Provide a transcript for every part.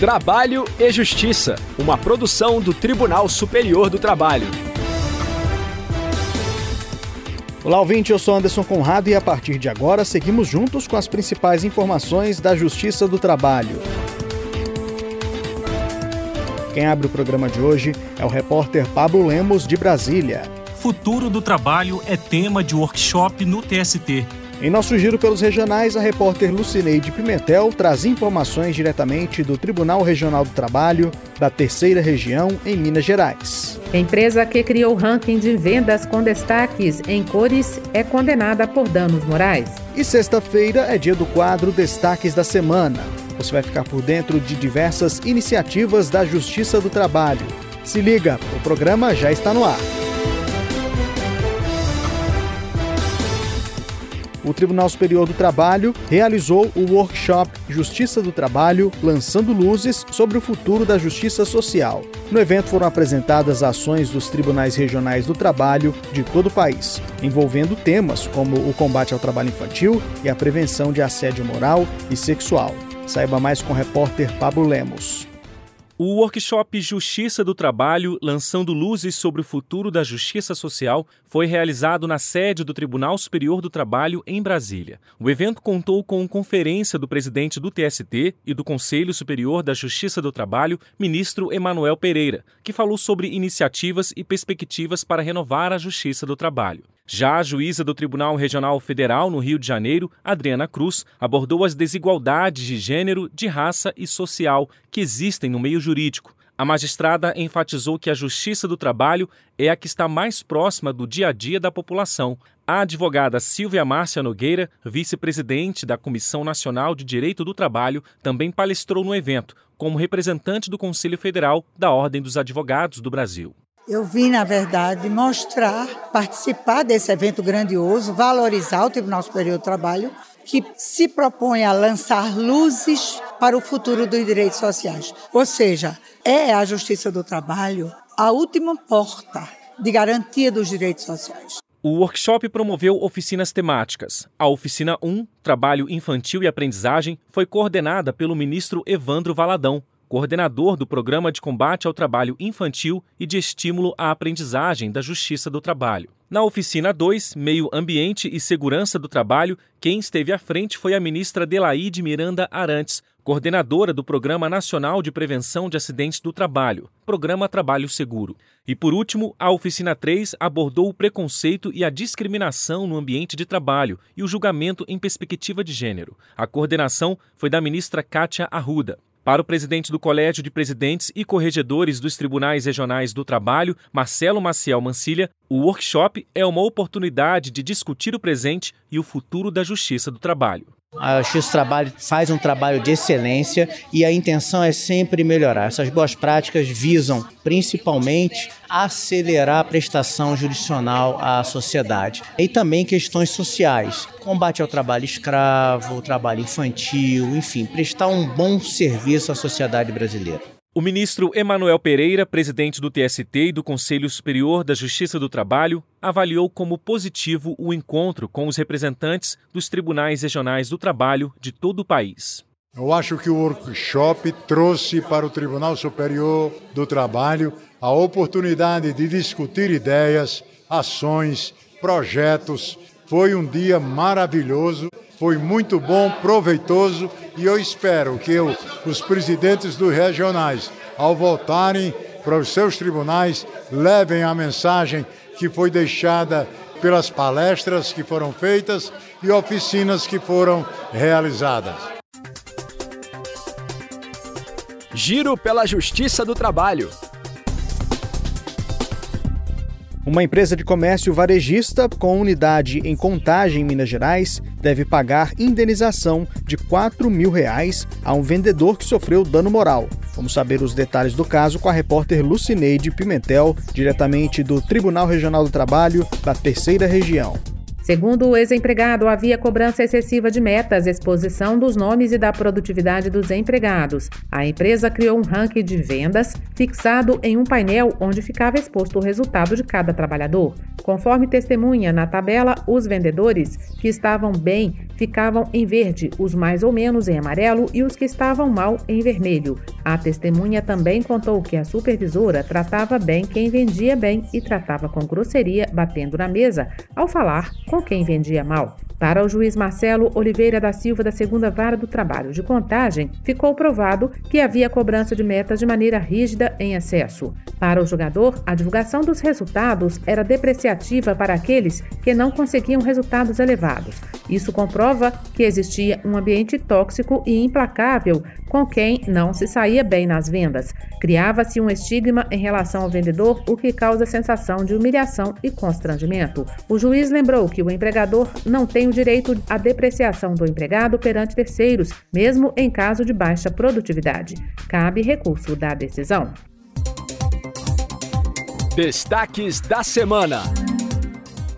Trabalho e Justiça, uma produção do Tribunal Superior do Trabalho. Olá, ouvinte, eu sou Anderson Conrado e a partir de agora seguimos juntos com as principais informações da Justiça do Trabalho. Quem abre o programa de hoje é o repórter Pablo Lemos, de Brasília. Futuro do trabalho é tema de workshop no TST. Em nosso giro pelos regionais, a repórter Lucineide Pimentel traz informações diretamente do Tribunal Regional do Trabalho da Terceira Região, em Minas Gerais. empresa que criou ranking de vendas com destaques em cores é condenada por danos morais. E sexta-feira é dia do quadro Destaques da Semana. Você vai ficar por dentro de diversas iniciativas da Justiça do Trabalho. Se liga, o programa já está no ar. O Tribunal Superior do Trabalho realizou o workshop Justiça do Trabalho, lançando luzes sobre o futuro da justiça social. No evento foram apresentadas ações dos tribunais regionais do trabalho de todo o país, envolvendo temas como o combate ao trabalho infantil e a prevenção de assédio moral e sexual. Saiba mais com o repórter Pablo Lemos. O workshop Justiça do Trabalho, lançando luzes sobre o futuro da justiça social, foi realizado na sede do Tribunal Superior do Trabalho, em Brasília. O evento contou com conferência do presidente do TST e do Conselho Superior da Justiça do Trabalho, ministro Emanuel Pereira, que falou sobre iniciativas e perspectivas para renovar a justiça do trabalho. Já a juíza do Tribunal Regional Federal no Rio de Janeiro, Adriana Cruz, abordou as desigualdades de gênero, de raça e social que existem no meio jurídico. A magistrada enfatizou que a justiça do trabalho é a que está mais próxima do dia a dia da população. A advogada Silvia Márcia Nogueira, vice-presidente da Comissão Nacional de Direito do Trabalho, também palestrou no evento, como representante do Conselho Federal da Ordem dos Advogados do Brasil. Eu vim, na verdade, mostrar, participar desse evento grandioso, valorizar o Tribunal Superior do Trabalho, que se propõe a lançar luzes para o futuro dos direitos sociais. Ou seja, é a Justiça do Trabalho a última porta de garantia dos direitos sociais. O workshop promoveu oficinas temáticas. A oficina 1, Trabalho Infantil e Aprendizagem, foi coordenada pelo ministro Evandro Valadão, coordenador do Programa de Combate ao Trabalho Infantil e de Estímulo à Aprendizagem da Justiça do Trabalho. Na oficina 2, Meio Ambiente e Segurança do Trabalho, quem esteve à frente foi a ministra Delaide Miranda Arantes, coordenadora do Programa Nacional de Prevenção de Acidentes do Trabalho, Programa Trabalho Seguro. E por último, a oficina 3 abordou o preconceito e a discriminação no ambiente de trabalho e o julgamento em perspectiva de gênero. A coordenação foi da ministra Kátia Arruda. Para o presidente do Colégio de Presidentes e Corregedores dos Tribunais Regionais do Trabalho, Marcelo Maciel Mancilha, o workshop é uma oportunidade de discutir o presente e o futuro da justiça do trabalho. A do Trabalho faz um trabalho de excelência e a intenção é sempre melhorar. Essas boas práticas visam, principalmente, acelerar a prestação jurisdicional à sociedade. E também questões sociais, combate ao trabalho escravo, trabalho infantil, enfim, prestar um bom serviço à sociedade brasileira. O ministro Emanuel Pereira, presidente do TST e do Conselho Superior da Justiça do Trabalho, avaliou como positivo o encontro com os representantes dos tribunais regionais do trabalho de todo o país. Eu acho que o workshop trouxe para o Tribunal Superior do Trabalho a oportunidade de discutir ideias, ações, projetos. Foi um dia maravilhoso foi muito bom, proveitoso e eu espero que eu, os presidentes dos regionais, ao voltarem para os seus tribunais, levem a mensagem que foi deixada pelas palestras que foram feitas e oficinas que foram realizadas. Giro pela Justiça do Trabalho. Uma empresa de comércio varejista com unidade em Contagem, Minas Gerais, deve pagar indenização de 4 mil reais a um vendedor que sofreu dano moral. Vamos saber os detalhes do caso com a repórter Lucineide Pimentel, diretamente do Tribunal Regional do Trabalho da Terceira Região. Segundo o ex-empregado, havia cobrança excessiva de metas, exposição dos nomes e da produtividade dos empregados. A empresa criou um ranking de vendas fixado em um painel onde ficava exposto o resultado de cada trabalhador. Conforme testemunha na tabela, os vendedores que estavam bem ficavam em verde, os mais ou menos em amarelo e os que estavam mal em vermelho. A testemunha também contou que a supervisora tratava bem quem vendia bem e tratava com grosseria, batendo na mesa, ao falar com quem vendia mal. Para o juiz Marcelo Oliveira da Silva, da segunda vara do trabalho de contagem, ficou provado que havia cobrança de metas de maneira rígida em excesso. Para o jogador, a divulgação dos resultados era depreciativa para aqueles que não conseguiam resultados elevados. Isso comprova que existia um ambiente tóxico e implacável com quem não se saía bem nas vendas. Criava-se um estigma em relação ao vendedor, o que causa sensação de humilhação e constrangimento. O juiz lembrou que o empregador não tem o direito à depreciação do empregado perante terceiros, mesmo em caso de baixa produtividade. Cabe recurso da decisão. Destaques da semana.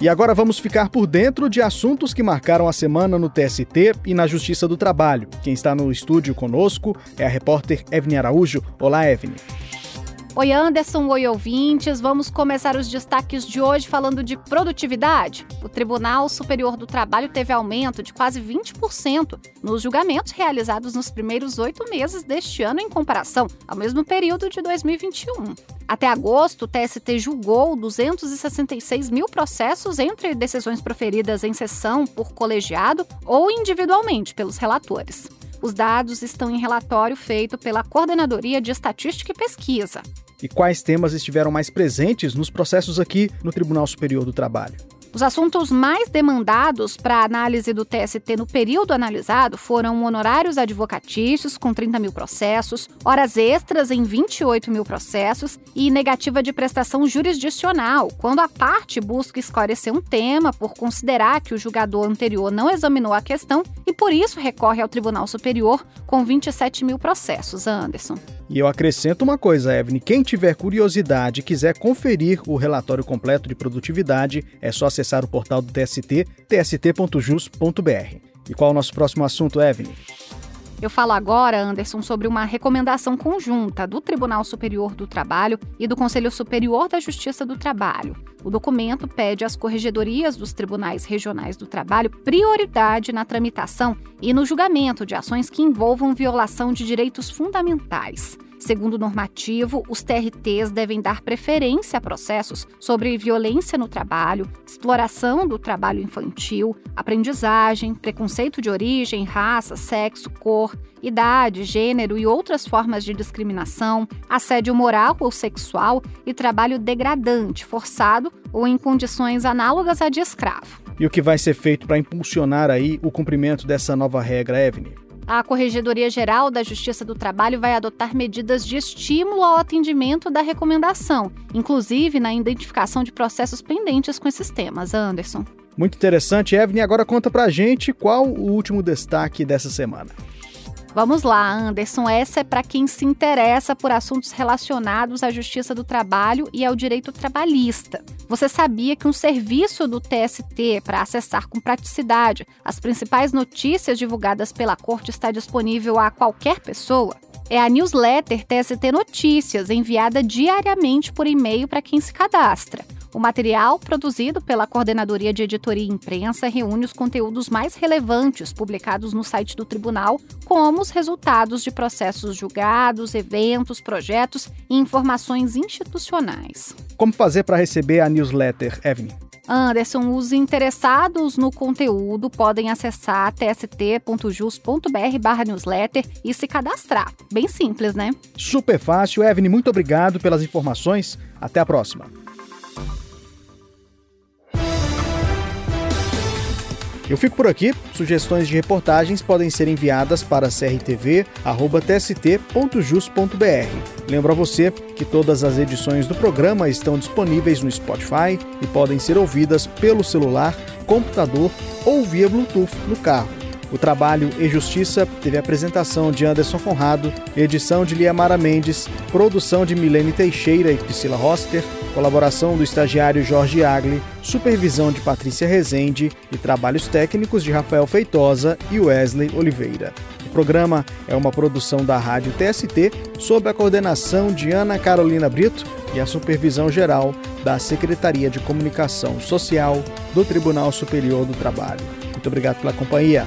E agora vamos ficar por dentro de assuntos que marcaram a semana no TST e na Justiça do Trabalho. Quem está no estúdio conosco é a repórter Evne Araújo. Olá, Evne. Oi, Anderson. Oi, ouvintes. Vamos começar os destaques de hoje falando de produtividade. O Tribunal Superior do Trabalho teve aumento de quase 20% nos julgamentos realizados nos primeiros oito meses deste ano, em comparação ao mesmo período de 2021. Até agosto, o TST julgou 266 mil processos entre decisões proferidas em sessão por colegiado ou individualmente pelos relatores. Os dados estão em relatório feito pela Coordenadoria de Estatística e Pesquisa. E quais temas estiveram mais presentes nos processos aqui no Tribunal Superior do Trabalho? Os assuntos mais demandados para análise do TST no período analisado foram honorários advocatícios, com 30 mil processos, horas extras em 28 mil processos e negativa de prestação jurisdicional, quando a parte busca esclarecer um tema por considerar que o julgador anterior não examinou a questão e, por isso, recorre ao Tribunal Superior com 27 mil processos. Anderson. E eu acrescento uma coisa, Evelyn: quem tiver curiosidade e quiser conferir o relatório completo de produtividade, é só acessar o portal do TST, tst.jus.br. E qual é o nosso próximo assunto, Evelyn? Eu falo agora, Anderson, sobre uma recomendação conjunta do Tribunal Superior do Trabalho e do Conselho Superior da Justiça do Trabalho. O documento pede às corregedorias dos tribunais regionais do trabalho prioridade na tramitação e no julgamento de ações que envolvam violação de direitos fundamentais. Segundo o normativo, os TRTs devem dar preferência a processos sobre violência no trabalho, exploração do trabalho infantil, aprendizagem, preconceito de origem, raça, sexo, cor, idade, gênero e outras formas de discriminação, assédio moral ou sexual e trabalho degradante, forçado ou em condições análogas à de escravo. E o que vai ser feito para impulsionar aí o cumprimento dessa nova regra, Evne? A Corregedoria Geral da Justiça do Trabalho vai adotar medidas de estímulo ao atendimento da recomendação, inclusive na identificação de processos pendentes com esses temas. Anderson. Muito interessante, Evelyn. Agora conta pra gente qual o último destaque dessa semana. Vamos lá, Anderson. Essa é para quem se interessa por assuntos relacionados à justiça do trabalho e ao direito trabalhista. Você sabia que um serviço do TST para acessar com praticidade as principais notícias divulgadas pela corte está disponível a qualquer pessoa? É a newsletter TST Notícias, enviada diariamente por e-mail para quem se cadastra. O material, produzido pela Coordenadoria de Editoria e Imprensa, reúne os conteúdos mais relevantes publicados no site do tribunal, como os resultados de processos julgados, eventos, projetos e informações institucionais. Como fazer para receber a newsletter, Evelyn? Anderson, os interessados no conteúdo podem acessar tst.jus.br newsletter e se cadastrar. Bem simples, né? Super fácil. Evelyn, muito obrigado pelas informações. Até a próxima. Eu fico por aqui. Sugestões de reportagens podem ser enviadas para crtv.tst.jus.br. Lembro a você que todas as edições do programa estão disponíveis no Spotify e podem ser ouvidas pelo celular, computador ou via Bluetooth no carro. O Trabalho e Justiça teve apresentação de Anderson Conrado, edição de Liamara Mendes, produção de Milene Teixeira e Priscila Roster colaboração do estagiário Jorge Agli, supervisão de Patrícia Rezende e trabalhos técnicos de Rafael Feitosa e Wesley Oliveira. O programa é uma produção da Rádio TST sob a coordenação de Ana Carolina Brito e a supervisão geral da Secretaria de Comunicação Social do Tribunal Superior do Trabalho. Muito obrigado pela companhia.